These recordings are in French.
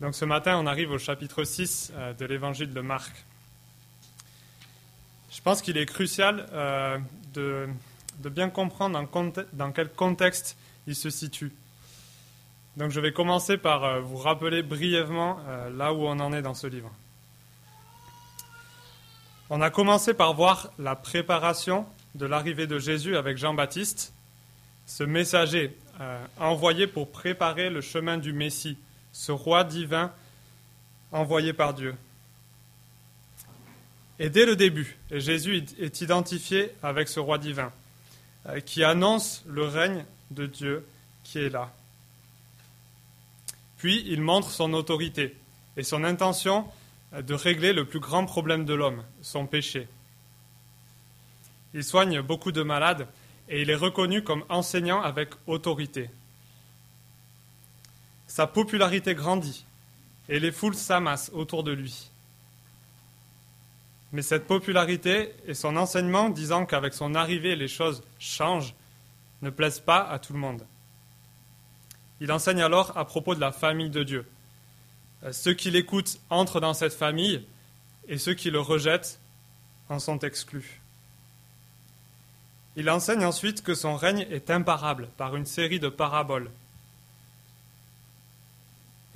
Donc ce matin, on arrive au chapitre 6 euh, de l'évangile de Marc. Je pense qu'il est crucial euh, de, bien comprendre dans, dans, quel contexte il se situe. Donc je vais commencer par euh, vous rappeler brièvement là où on en est dans ce livre. On a commencé par voir la préparation de l'arrivée de Jésus avec Jean-Baptiste, ce messager envoyé pour préparer le chemin du Messie ce roi divin envoyé par Dieu. Et dès le début, Jésus est identifié avec ce roi divin euh, qui annonce le règne de Dieu qui est là. Puis il montre son autorité et son intention de régler le plus grand problème de l'homme, son péché. Il soigne beaucoup de malades et il est reconnu comme enseignant avec autorité sa popularité grandit et les foules s'amassent autour de lui. Mais cette popularité et son enseignement disant qu'avec son arrivée les choses changent ne plaisent pas à tout le monde. Il enseigne alors à propos de la famille de Dieu. Euh, ceux qui l'écoutent entrent dans cette famille et ceux qui le rejettent en sont exclus. Il enseigne ensuite que son règne est imparable par une série de paraboles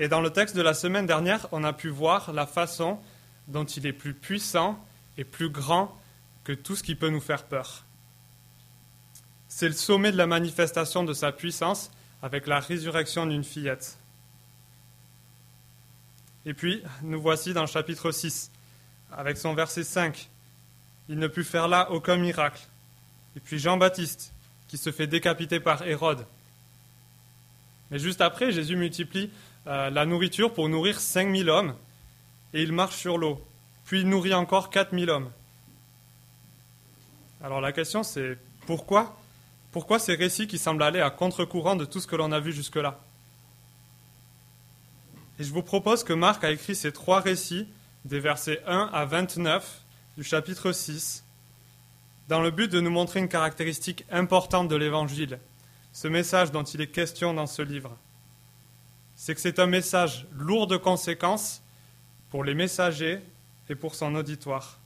et dans le texte de la semaine dernière, on a pu voir la façon dont il est plus puissant et plus grand que tout ce qui peut nous faire peur. C'est le sommet de la manifestation de sa puissance avec la résurrection d'une fillette. Et puis, nous voici dans le chapitre 6, avec son verset 5. Il ne put faire là aucun miracle. Et puis Jean-Baptiste, qui se fait décapiter par Hérode. Mais juste après, Jésus multiplie euh, la nourriture pour nourrir 5000 hommes, et il marche sur l'eau. Puis il nourrit encore 4000 hommes. Alors la question c'est pourquoi? Pourquoi ces récits qui semblent aller à contre-courant de tout ce que l'on a vu jusque-là? Et je vous propose que Marc a écrit ces trois récits, des versets 1 à 29 du chapitre 6, dans le but de nous montrer une caractéristique importante de l'Évangile, ce message dont il est question dans ce livre c'est que c'est un message lourd de conséquences pour les messagers et pour son auditoire.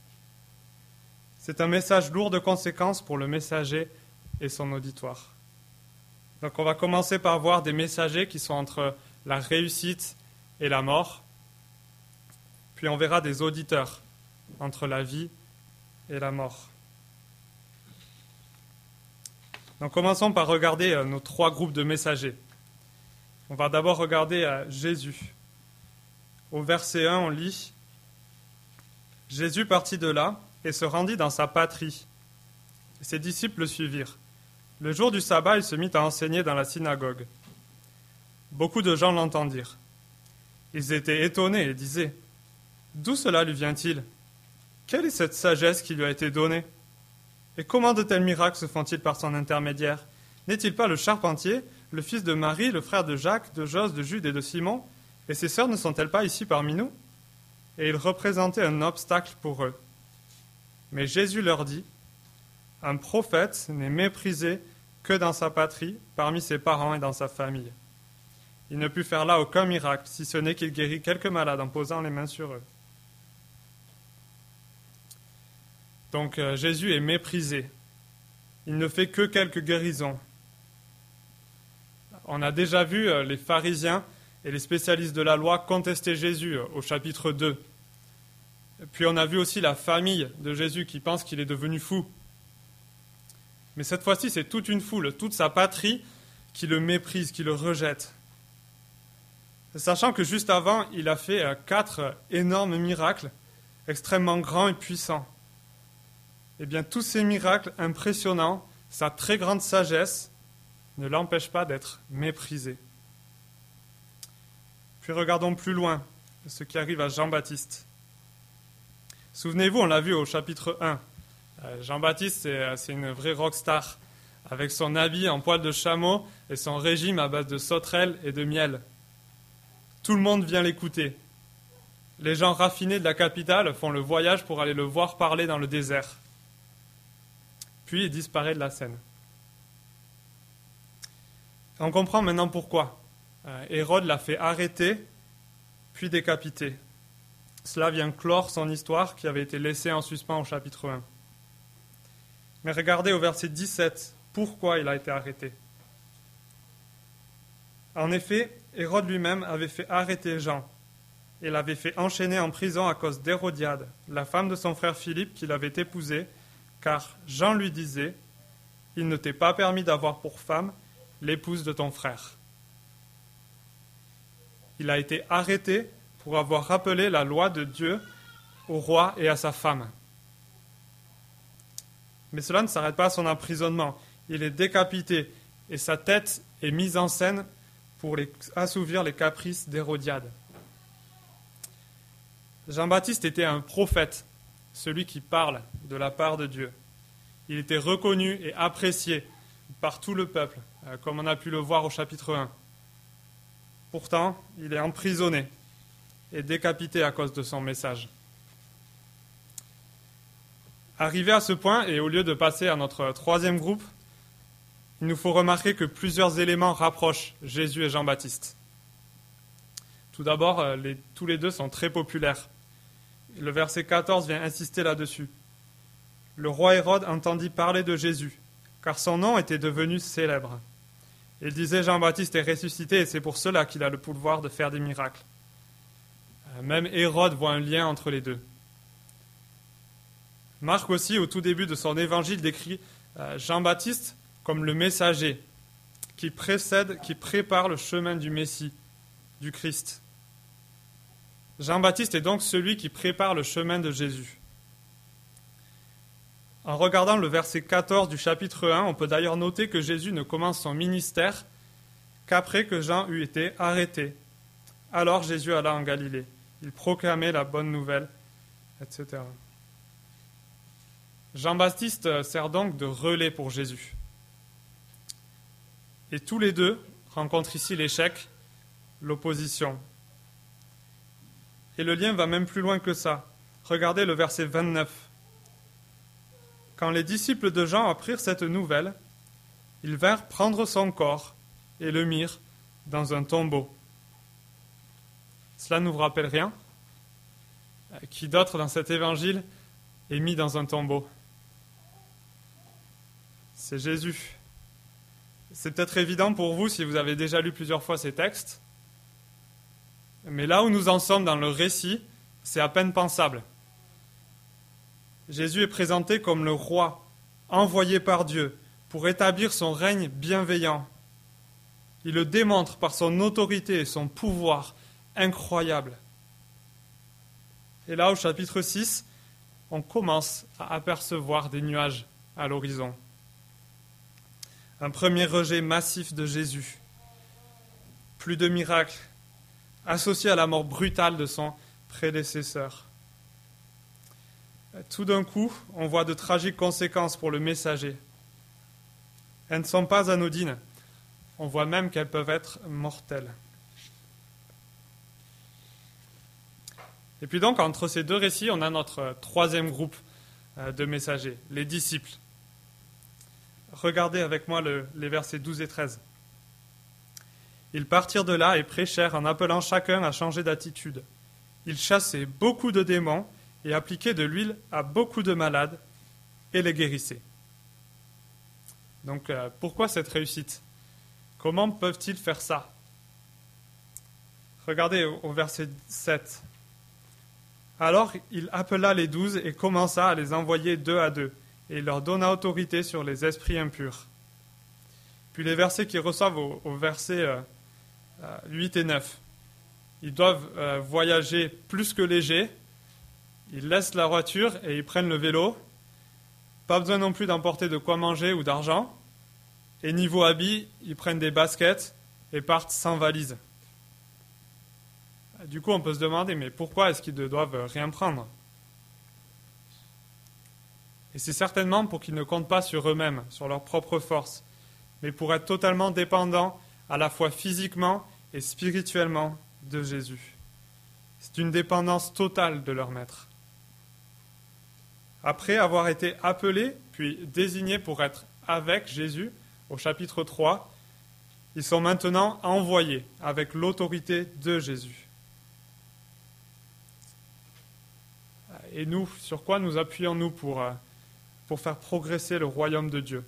C'est un message lourd de conséquences pour le messager et son auditoire. Donc on va commencer par voir des messagers qui sont entre la réussite et la mort. Puis on verra des auditeurs entre la vie et la mort. Donc commençons par regarder euh, nos trois groupes de messagers. On va d'abord regarder à Jésus. Au verset 1, on lit Jésus partit de là et se rendit dans sa patrie. Ses disciples le suivirent. Le jour du sabbat, il se mit à enseigner dans la synagogue. Beaucoup de gens l'entendirent. Ils étaient étonnés et disaient D'où cela lui vient-il? Quelle est cette sagesse qui lui a été donnée? Et comment de tels miracles se font-ils par son intermédiaire? N'est-il pas le charpentier? Le fils de Marie, le frère de Jacques, de Jos, de Jude et de Simon, et ses sœurs ne sont-elles pas ici parmi nous? Et il représentait un obstacle pour eux. Mais Jésus leur dit, Un prophète n'est méprisé que dans sa patrie, parmi ses parents et dans sa famille. Il ne put faire là aucun miracle, si ce n'est qu'il guérit quelques malades en posant les mains sur eux. Donc euh, Jésus est méprisé. Il ne fait que quelques guérisons, on a déjà vu euh, les pharisiens et les spécialistes de la loi contester Jésus euh, au chapitre 2. Puis on a vu aussi la famille de Jésus qui pense qu'il est devenu fou. Mais cette fois-ci, c'est toute une foule, toute sa patrie qui le méprise, qui le rejette. Sachant que juste avant, il a fait euh, quatre énormes miracles, extrêmement grands et puissants. Eh bien, tous ces miracles impressionnants, sa très grande sagesse, ne l'empêche pas d'être méprisé. Puis regardons plus loin ce qui arrive à Jean-Baptiste. Souvenez-vous, on l'a vu au chapitre 1. Euh, Jean-Baptiste, euh, c'est une vraie rockstar, avec son habit en poil de chameau et son régime à base de sauterelles et de miel. Tout le monde vient l'écouter. Les gens raffinés de la capitale font le voyage pour aller le voir parler dans le désert. Puis il disparaît de la scène. On comprend maintenant pourquoi. Euh, Hérode l'a fait arrêter puis décapité. Cela vient clore son histoire qui avait été laissée en suspens au chapitre 1. Mais regardez au verset 17 pourquoi il a été arrêté. En effet, Hérode lui-même avait fait arrêter Jean et l'avait fait enchaîner en prison à cause d'Hérodiade, la femme de son frère Philippe qu'il avait épousée, car Jean lui disait Il ne t'est pas permis d'avoir pour femme l'épouse de ton frère. Il a été arrêté pour avoir rappelé la loi de Dieu au roi et à sa femme. Mais cela ne s'arrête pas à son emprisonnement. Il est décapité et sa tête est mise en scène pour assouvir les caprices d'Hérodiade. Jean-Baptiste était un prophète, celui qui parle de la part de Dieu. Il était reconnu et apprécié par tout le peuple, comme on a pu le voir au chapitre 1. Pourtant, il est emprisonné et décapité à cause de son message. Arrivé à ce point, et au lieu de passer à notre troisième groupe, il nous faut remarquer que plusieurs éléments rapprochent Jésus et Jean-Baptiste. Tout d'abord, euh, tous les deux sont très populaires. Le verset 14 vient insister là-dessus. Le roi Hérode entendit parler de Jésus, car son nom était devenu célèbre. Il disait Jean-Baptiste est ressuscité et c'est pour cela qu'il a le pouvoir de faire des miracles. Euh, même Hérode voit un lien entre les deux. Marc aussi, au tout début de son évangile, décrit euh, Jean-Baptiste comme le messager qui précède, qui prépare le chemin du Messie, du Christ. Jean-Baptiste est donc celui qui prépare le chemin de Jésus. En regardant le verset 14 du chapitre 1, on peut d'ailleurs noter que Jésus ne commence son ministère qu'après que Jean eut été arrêté. Alors Jésus alla en Galilée. Il proclamait la bonne nouvelle, etc. Jean-Baptiste sert donc de relais pour Jésus. Et tous les deux rencontrent ici l'échec, l'opposition. Et le lien va même plus loin que ça. Regardez le verset 29. Quand les disciples de Jean apprirent cette nouvelle, ils vinrent prendre son corps et le mirent dans un tombeau. Cela ne vous rappelle rien? Qui d'autre dans cet évangile est mis dans un tombeau? C'est Jésus. C'est peut-être évident pour vous si vous avez déjà lu plusieurs fois ces textes, mais là où nous en sommes dans le récit, c'est à peine pensable. Jésus est présenté comme le roi, envoyé par Dieu pour établir son règne bienveillant. Il le démontre par son autorité et son pouvoir incroyable. Et là, au chapitre 6, on commence à apercevoir des nuages à l'horizon. Un premier rejet massif de Jésus. Plus de miracles, associé à la mort brutale de son prédécesseur. Tout d'un coup, on voit de tragiques conséquences pour le messager. Elles ne sont pas anodines. On voit même qu'elles peuvent être mortelles. Et puis donc, entre ces deux récits, on a notre troisième groupe euh, de messagers, les disciples. Regardez avec moi les versets 12 et 13. Ils partirent de là et prêchèrent en appelant chacun à changer d'attitude. Ils chassaient beaucoup de démons et appliquaient de l'huile à beaucoup de malades et les guérissaient. Donc euh, pourquoi cette réussite? Comment peuvent-ils faire ça? Regardez au, verset 7. Alors il appela les douze et commença à les envoyer deux à deux, et leur donna autorité sur les esprits impurs. Puis les versets qui reçoivent au, verset euh, 8 euh, et 9. Ils doivent euh, voyager plus que léger. Ils laissent la voiture et ils prennent le vélo. Pas besoin non plus d'emporter de quoi manger ou d'argent. Et niveau habits, ils prennent des baskets et partent sans valise. Du coup, on peut se demander, mais pourquoi est-ce qu'ils ne doivent rien prendre? Et c'est certainement pour qu'ils ne comptent pas sur eux-mêmes, sur leur propre force, mais pour être totalement dépendants à la fois physiquement et spirituellement de Jésus. C'est une dépendance totale de leur maître. Après avoir été appelés, puis désignés pour être avec Jésus, au chapitre 3, ils sont maintenant envoyés avec l'autorité de Jésus. Et nous, sur quoi nous appuyons-nous pour, euh, pour faire progresser le royaume de Dieu?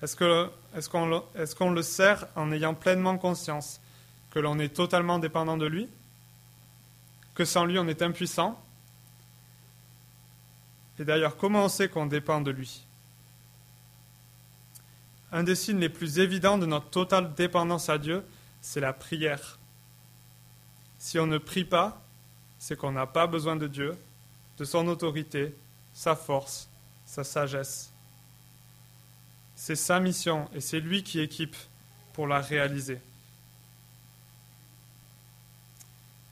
Est-ce qu'on est le sert en ayant pleinement conscience que l'on est totalement dépendant de lui? Que sans lui, on est impuissant? Et d'ailleurs, comment on sait qu'on dépend de lui? Un des signes les plus évidents de notre totale dépendance à Dieu, c'est la prière. Si on ne prie pas, c'est qu'on n'a pas besoin de Dieu, de son autorité, sa force, sa sagesse. C'est sa mission et c'est lui qui équipe pour la réaliser.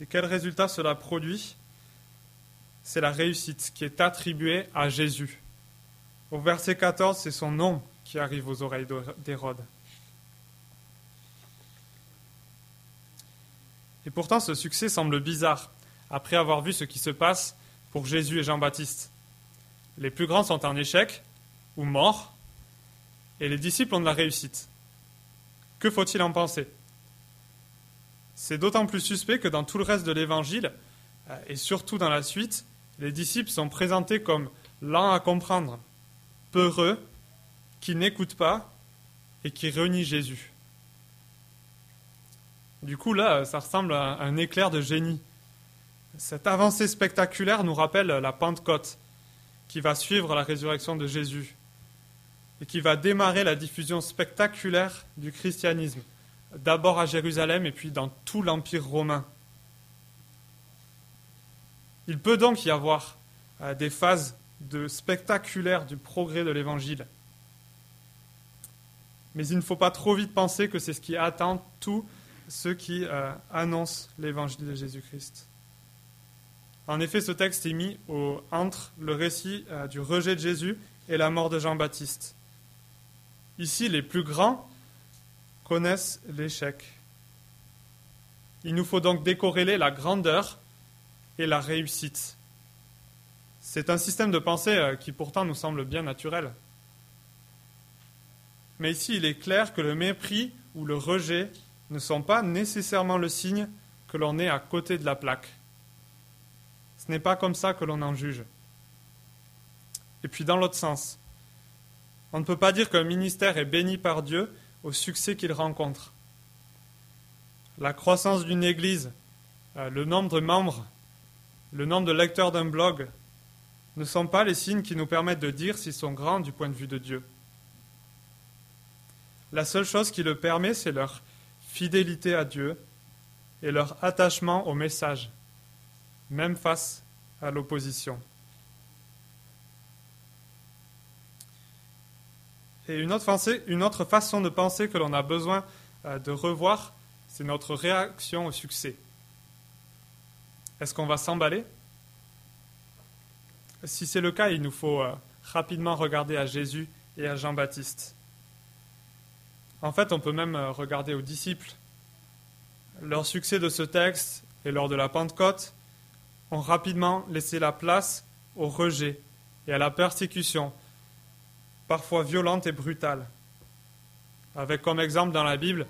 Et quel résultat cela produit? C'est la réussite qui est attribuée à Jésus. Au verset 14, c'est son nom qui arrive aux oreilles d'Hérode. Et pourtant, ce succès semble bizarre, après avoir vu ce qui se passe pour Jésus et Jean-Baptiste. Les plus grands sont en échec ou morts, et les disciples ont de la réussite. Que faut-il en penser? C'est d'autant plus suspect que dans tout le reste de l'Évangile, euh, et surtout dans la suite, les disciples sont présentés comme lents à comprendre, peureux, qui n'écoutent pas et qui renient Jésus. Du coup, là, ça ressemble à un éclair de génie. Cette avancée spectaculaire nous rappelle la Pentecôte, qui va suivre la résurrection de Jésus et qui va démarrer la diffusion spectaculaire du christianisme, d'abord à Jérusalem et puis dans tout l'Empire romain. Il peut donc y avoir euh, des phases de spectaculaires du progrès de l'Évangile. Mais il ne faut pas trop vite penser que c'est ce qui attend tous ceux qui euh, annoncent l'Évangile de Jésus-Christ. En effet, ce texte est mis entre le récit euh, du rejet de Jésus et la mort de Jean-Baptiste. Ici, les plus grands connaissent l'échec. Il nous faut donc décorréler la grandeur et la réussite. C'est un système de pensée euh, qui pourtant nous semble bien naturel. Mais ici, il est clair que le mépris ou le rejet ne sont pas nécessairement le signe que l'on est à côté de la plaque. Ce n'est pas comme ça que l'on en juge. Et puis dans l'autre sens, on ne peut pas dire qu'un ministère est béni par Dieu au succès qu'il rencontre. La croissance d'une Église, euh, le nombre de membres, le nombre de lecteurs d'un blog ne sont pas les signes qui nous permettent de dire s'ils sont grands du point de vue de Dieu. La seule chose qui le permet, c'est leur fidélité à Dieu et leur attachement au message même face à l'opposition. Et une autre, une autre, façon de penser que l'on a besoin euh, de revoir, c'est notre réaction au succès. Est-ce qu'on va s'emballer? Si c'est le cas, il nous faut euh, rapidement regarder à Jésus et à Jean-Baptiste. En fait, on peut même euh, regarder aux disciples. Leur succès de ce texte et lors de la Pentecôte ont rapidement laissé la place au rejet et à la persécution, parfois violente et brutale. Avec comme exemple dans la Bible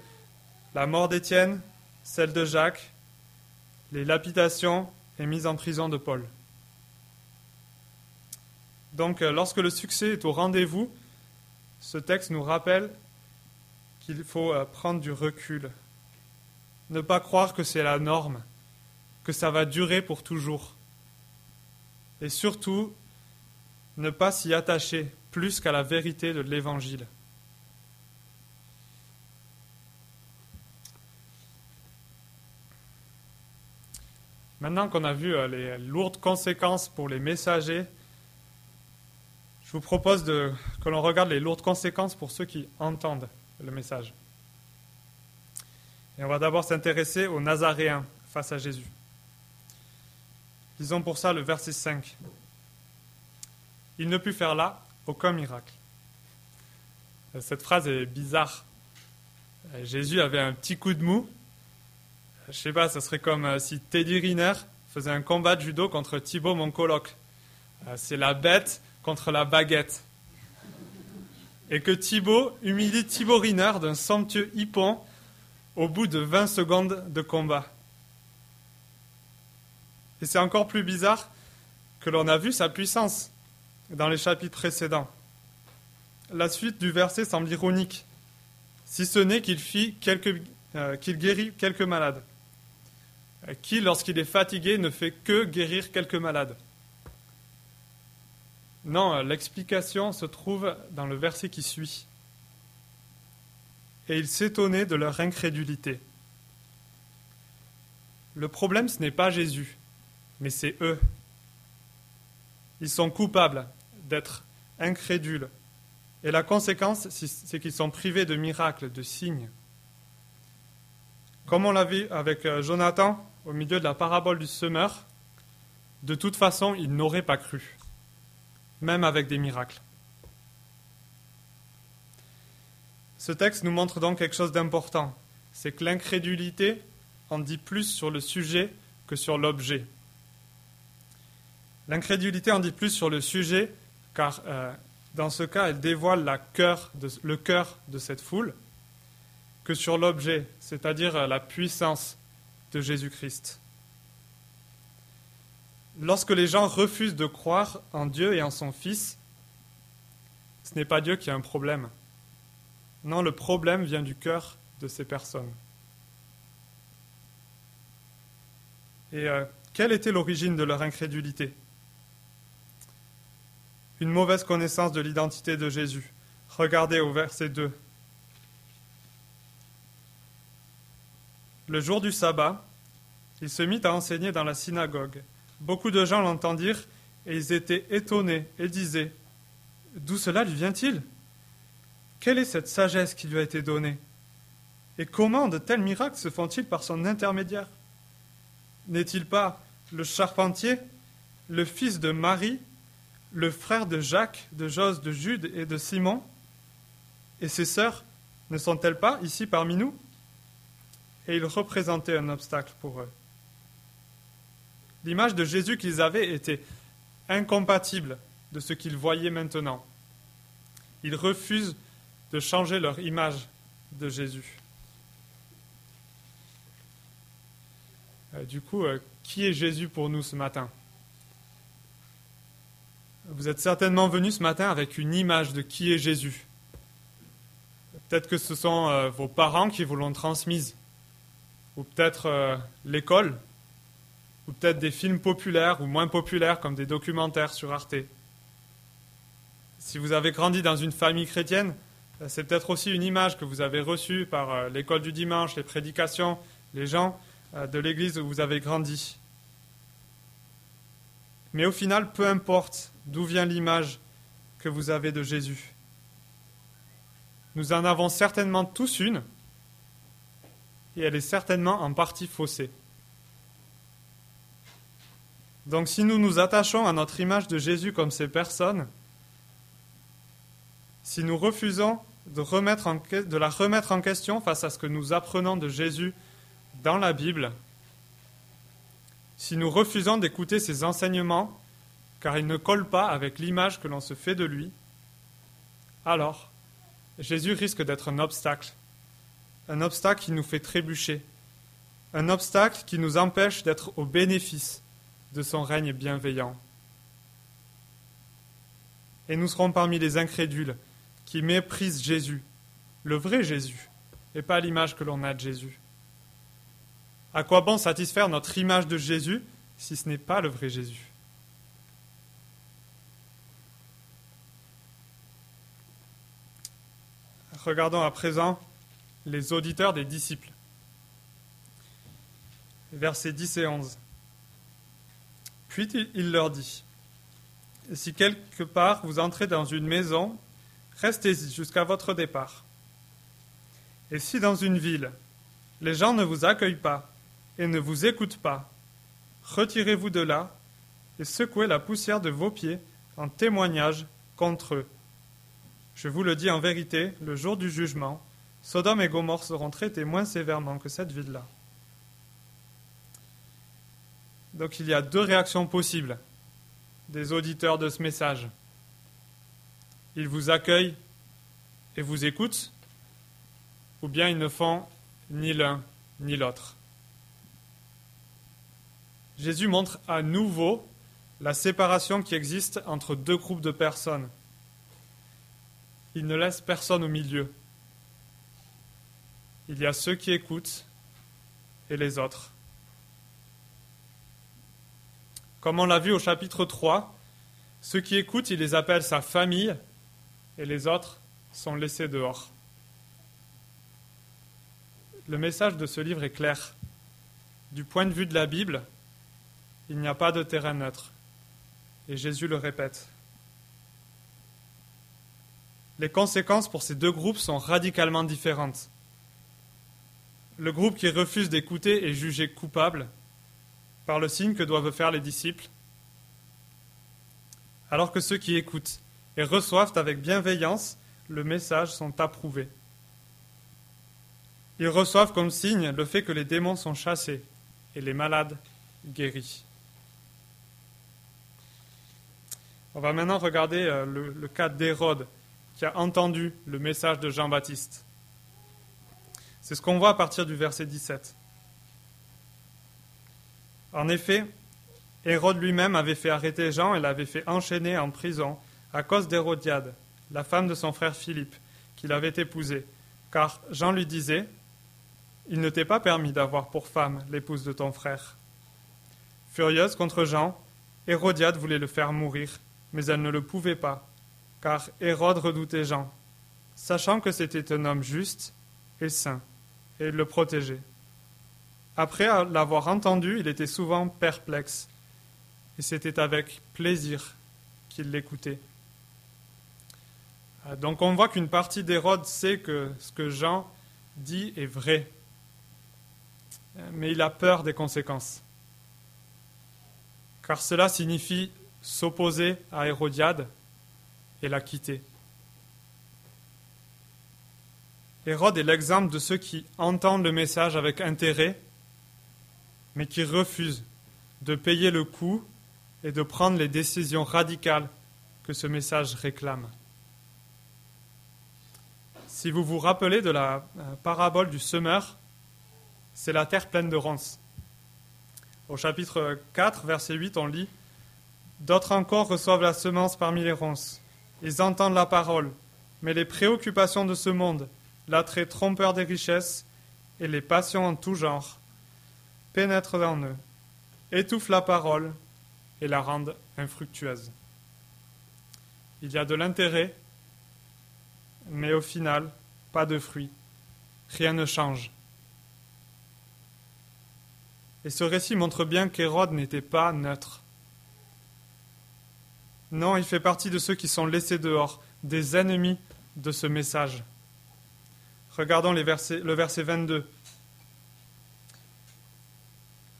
la mort d'Étienne, celle de Jacques, les lapidations et mise en prison de Paul. Donc euh, lorsque le succès est au rendez-vous, ce texte nous rappelle qu'il faut euh, prendre du recul, ne pas croire que c'est la norme, que ça va durer pour toujours. Et surtout, ne pas s'y attacher plus qu'à la vérité de l'Évangile. Maintenant qu'on a vu euh, les lourdes conséquences pour les messagers, je vous propose que l'on regarde les lourdes conséquences pour ceux qui entendent le message. Et on va d'abord s'intéresser aux Nazaréens face à Jésus. Disons pour ça le verset 5. Il ne put faire là aucun miracle. Cette phrase est bizarre. Jésus avait un petit coup de mou. Je sais pas, ce serait comme euh, si Teddy Riner faisait un combat de judo contre Thibaut, mon. Euh, c'est la bête contre la baguette. Et que Thibaut humilie Thibaut Riner d'un somptueux hippon au bout de 20 secondes de combat. Et c'est encore plus bizarre que l'on a vu sa puissance dans les chapitres précédents. La suite du verset semble ironique, si ce n'est qu'il fit quelques, euh, qu'il guérit quelques malades. Qui, lorsqu'il est fatigué, ne fait que guérir quelques malades Non, l'explication se trouve dans le verset qui suit. Et il s'étonnait de leur incrédulité. Le problème, ce n'est pas Jésus, mais c'est eux. Ils sont coupables d'être incrédules. Et la conséquence, c'est qu'ils sont privés de miracles, de signes. Comme on l'a vu avec euh, Jonathan au milieu de la parabole du semeur, de toute façon, ils n'auraient pas cru, même avec des miracles. Ce texte nous montre donc quelque chose d'important, c'est que l'incrédulité en dit plus sur le sujet que sur l'objet. L'incrédulité en dit plus sur le sujet, car euh, dans ce cas, elle dévoile le cœur de cette foule, que sur l'objet, c'est-à-dire la puissance de Jésus-Christ. Lorsque les gens refusent de croire en Dieu et en son Fils, ce n'est pas Dieu qui a un problème. Non, le problème vient du cœur de ces personnes. Et euh, quelle était l'origine de leur incrédulité? Une mauvaise connaissance de l'identité de Jésus. Regardez au verset 2. Le jour du sabbat, il se mit à enseigner dans la synagogue. Beaucoup de gens l'entendirent et ils étaient étonnés et disaient D'où cela lui vient-il? Quelle est cette sagesse qui lui a été donnée? Et comment de tels miracles se font-ils par son intermédiaire? N'est-il pas le charpentier, le fils de Marie, le frère de Jacques, de Jos, de Jude et de Simon? Et ses sœurs ne sont-elles pas ici parmi nous? Et il représentait un obstacle pour eux. L'image de Jésus qu'ils avaient était incompatible de ce qu'ils voyaient maintenant. Ils refusent de changer leur image de Jésus. Euh, du coup, euh, qui est Jésus pour nous ce matin? Vous êtes certainement venu ce matin avec une image de qui est Jésus. Peut-être que ce sont euh, vos parents qui vous l'ont transmise, ou peut-être l'école, ou peut-être des films populaires ou moins populaires comme des documentaires sur Arte. Si vous avez grandi dans une famille chrétienne, c'est peut-être aussi une image que vous avez reçue par l'école du dimanche, les prédications, les gens euh, de l'église où vous avez grandi. Mais au final, peu importe d'où vient l'image que vous avez de Jésus. Nous en avons certainement tous une, et elle est certainement en partie faussée. Donc si nous nous attachons à notre image de Jésus comme ces personnes, si nous refusons de, la remettre en question face à ce que nous apprenons de Jésus dans la Bible, si nous refusons d'écouter ses enseignements, car ils ne collent pas avec l'image que l'on se fait de lui, alors Jésus risque d'être un obstacle, un obstacle qui nous fait trébucher, un obstacle qui nous empêche d'être au bénéfice de son règne bienveillant. Et nous serons parmi les incrédules qui méprisent Jésus, le vrai Jésus, et pas l'image que l'on a de Jésus. À quoi bon satisfaire notre image de Jésus si ce n'est pas le vrai Jésus? Regardons à présent les auditeurs des disciples. Versets 10 et 11. Puis il leur dit, Si quelque part vous entrez dans une maison, restez-y jusqu'à votre départ. Et si dans une ville, les gens ne vous accueillent pas, et ne vous écoute pas. Retirez-vous de là et secouez la poussière de vos pieds en témoignage contre eux. Je vous le dis en vérité, le jour du jugement, Sodome et Gomorre seront traités moins sévèrement que cette ville-là. Donc il y a deux réactions possibles des auditeurs de ce message. Ils vous accueillent et vous écoutent, ou bien ils ne font ni l'un ni l'autre. Jésus montre à nouveau la séparation qui existe entre deux groupes de personnes. Il ne laisse personne au milieu. Il y a ceux qui écoutent et les autres. Comme on l'a vu au chapitre 3, ceux qui écoutent, il les appelle sa famille et les autres sont laissés dehors. Le message de ce livre est clair. Du point de vue de la Bible, il n'y a pas de terrain neutre. Et Jésus le répète. Les conséquences pour ces deux groupes sont radicalement différentes. Le groupe qui refuse d'écouter est jugé coupable par le signe que doivent faire les disciples, alors que ceux qui écoutent et reçoivent avec bienveillance le message sont approuvés. Ils reçoivent comme signe le fait que les démons sont chassés et les malades guéris. On va maintenant regarder euh, le, le cas d'Hérode qui a entendu le message de Jean-Baptiste. C'est ce qu'on voit à partir du verset 17. En effet, Hérode lui-même avait fait arrêter Jean et l'avait fait enchaîner en prison à cause d'Hérodiade, la femme de son frère Philippe, qu'il avait épousée, car Jean lui disait Il ne t'est pas permis d'avoir pour femme l'épouse de ton frère. Furieuse contre Jean, Hérodiade voulait le faire mourir, mais elle ne le pouvait pas, car Hérode redoutait Jean, sachant que c'était un homme juste et saint et le protéger. Après l'avoir entendu, il était souvent perplexe, et c'était avec plaisir qu'il l'écoutait. Euh, donc on voit qu'une partie d'Hérode sait que ce que Jean dit est vrai, mais il a peur des conséquences, car cela signifie s'opposer à Hérodiade et la quitter. Hérode est l'exemple de ceux qui entendent le message avec intérêt, mais qui refusent de payer le coût et de prendre les décisions radicales que ce message réclame. Si vous vous rappelez de la euh, parabole du semeur, c'est la terre pleine de ronces. Au chapitre 4, verset 8, on lit D'autres encore reçoivent la semence parmi les ronces. Ils entendent la parole, mais les préoccupations de ce monde l'attrait trompeur des richesses et les passions en tout genre pénètrent en eux, étouffent la parole et la rendent infructueuse. Il y a de l'intérêt, mais au final, pas de fruit. Rien ne change. Et ce récit montre bien qu'Hérode n'était pas neutre. Non, il fait partie de ceux qui sont laissés dehors, des ennemis de ce message. Regardons le verset 22.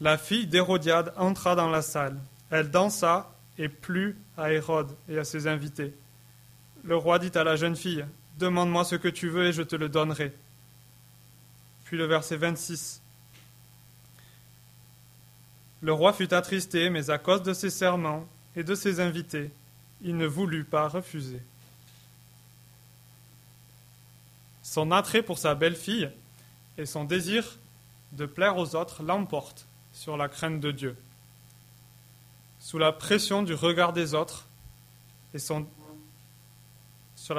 La fille d'Hérodiade entra dans la salle. Elle dansa et plut à Hérode et à ses invités. Le roi dit à la jeune fille Demande-moi ce que tu veux et je te le donnerai. Puis le verset 26. Le roi fut attristé, mais à cause de ses serments et de ses invités, il ne voulut pas refuser. Son attrait pour sa belle-fille et son désir de plaire aux autres l'emportent sur la crainte de Dieu. Sous la pression du regard des autres et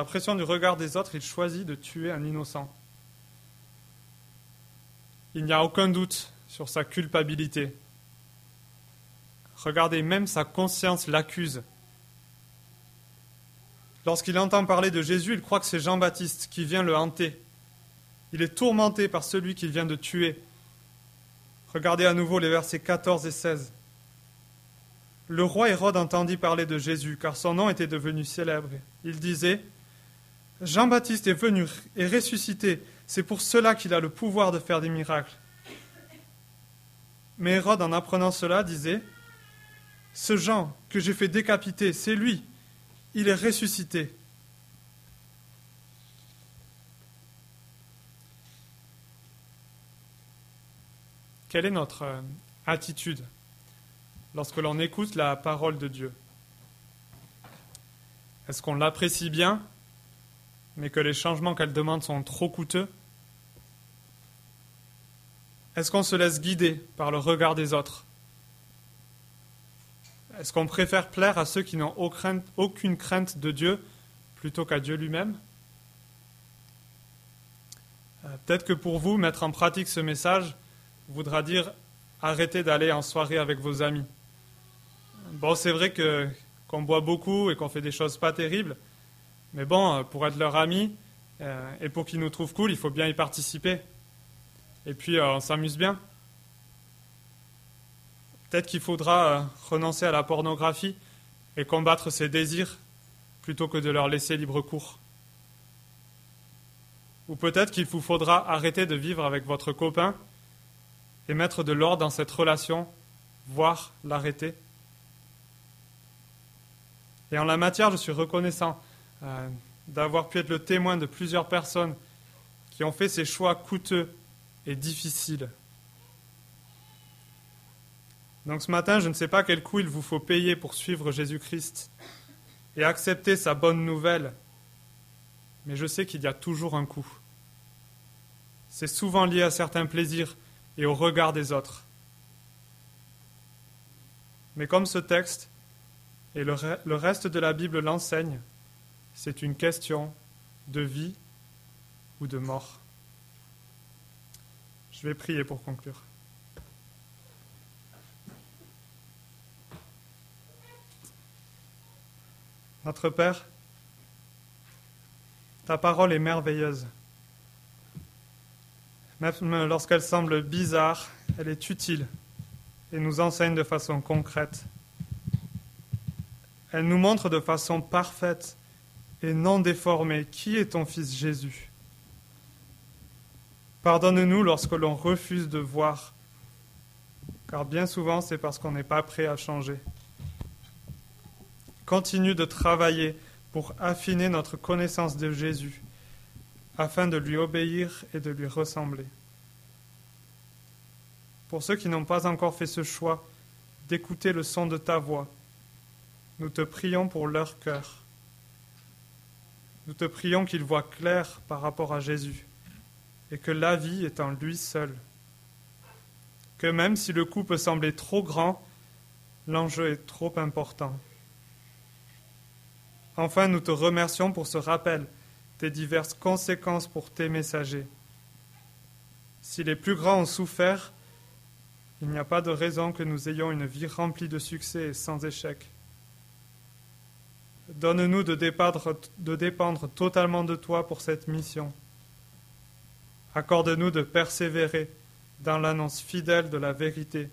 pression du regard des autres, il choisit de tuer un innocent. Il n'y a aucun doute sur sa culpabilité. Regardez, même sa conscience l'accuse Lorsqu'il entend parler de Jésus, il croit que c'est Jean-Baptiste qui vient le hanter. Il est tourmenté par celui qu'il vient de tuer. Regardez à nouveau les versets 14 et 16. Le roi Hérode entendit parler de Jésus, car son nom était devenu célèbre. Il disait Jean-Baptiste est venu et ressuscité, c'est pour cela qu'il a le pouvoir de faire des miracles. Mais Hérode, en apprenant cela, disait Ce Jean que j'ai fait décapiter, c'est lui il est ressuscité. Quelle est notre euh, attitude lorsque l'on écoute la parole de Dieu? Est-ce qu'on l'apprécie bien, mais que les changements qu'elle demande sont trop coûteux? Est-ce qu'on se laisse guider par le regard des autres? Est-ce qu'on préfère plaire à ceux qui n'ont aucune crainte de Dieu plutôt qu'à Dieu lui-même? Euh, Peut-être que pour vous, mettre en pratique ce message voudra dire arrêter d'aller en soirée avec vos amis. Bon, c'est vrai que qu'on boit beaucoup et qu'on fait des choses pas terribles, mais bon, pour être leur ami euh, et pour qu'ils nous trouvent cool, il faut bien y participer. Et puis, euh, on s'amuse bien. Peut-être qu'il faudra euh, renoncer à la pornographie et combattre ses désirs plutôt que de leur laisser libre cours. Ou peut-être qu'il vous faudra arrêter de vivre avec votre copain et mettre de l'ordre dans cette relation, voire l'arrêter. Et en la matière, je suis reconnaissant euh, d'avoir pu être le témoin de plusieurs personnes qui ont fait ces choix coûteux et difficiles. Donc ce matin, je ne sais pas quel coût il vous faut payer pour suivre Jésus-Christ et accepter sa bonne nouvelle, mais je sais qu'il y a toujours un coût. C'est souvent lié à certains plaisirs et au regard des autres. Mais comme ce texte et le, le reste de la Bible l'enseigne, c'est une question de vie ou de mort. Je vais prier pour conclure. Notre Père, ta parole est merveilleuse. Même lorsqu'elle semble bizarre, elle est utile et nous enseigne de façon concrète. Elle nous montre de façon parfaite et non déformée qui est ton Fils Jésus. Pardonne-nous lorsque l'on refuse de voir, car bien souvent c'est parce qu'on n'est pas prêt à changer continue de travailler pour affiner notre connaissance de Jésus, afin de lui obéir et de lui ressembler. Pour ceux qui n'ont pas encore fait ce choix d'écouter le son de ta voix, nous te prions pour leur cœur. Nous te prions qu'ils voient clair par rapport à Jésus et que la vie est en lui seul. Que même si le coup peut sembler trop grand, l'enjeu est trop important. Enfin, nous te remercions pour ce rappel des diverses conséquences pour tes messagers. Si les plus grands ont souffert, il n'y a pas de raison que nous ayons une vie remplie de succès et sans échec. Donne-nous de dépendre, de dépendre totalement de toi pour cette mission. Accorde-nous de persévérer dans l'annonce fidèle de la vérité,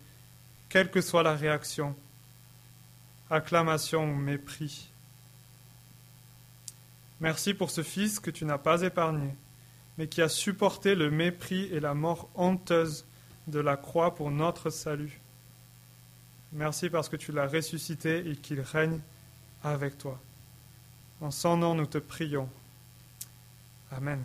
quelle que soit la réaction, acclamation ou mépris. Merci pour ce Fils que tu n'as pas épargné, mais qui a supporté le mépris et la mort honteuse de la croix pour notre salut. Merci parce que tu l'as ressuscité et qu'il règne avec toi. En son nom, nous te prions. Amen.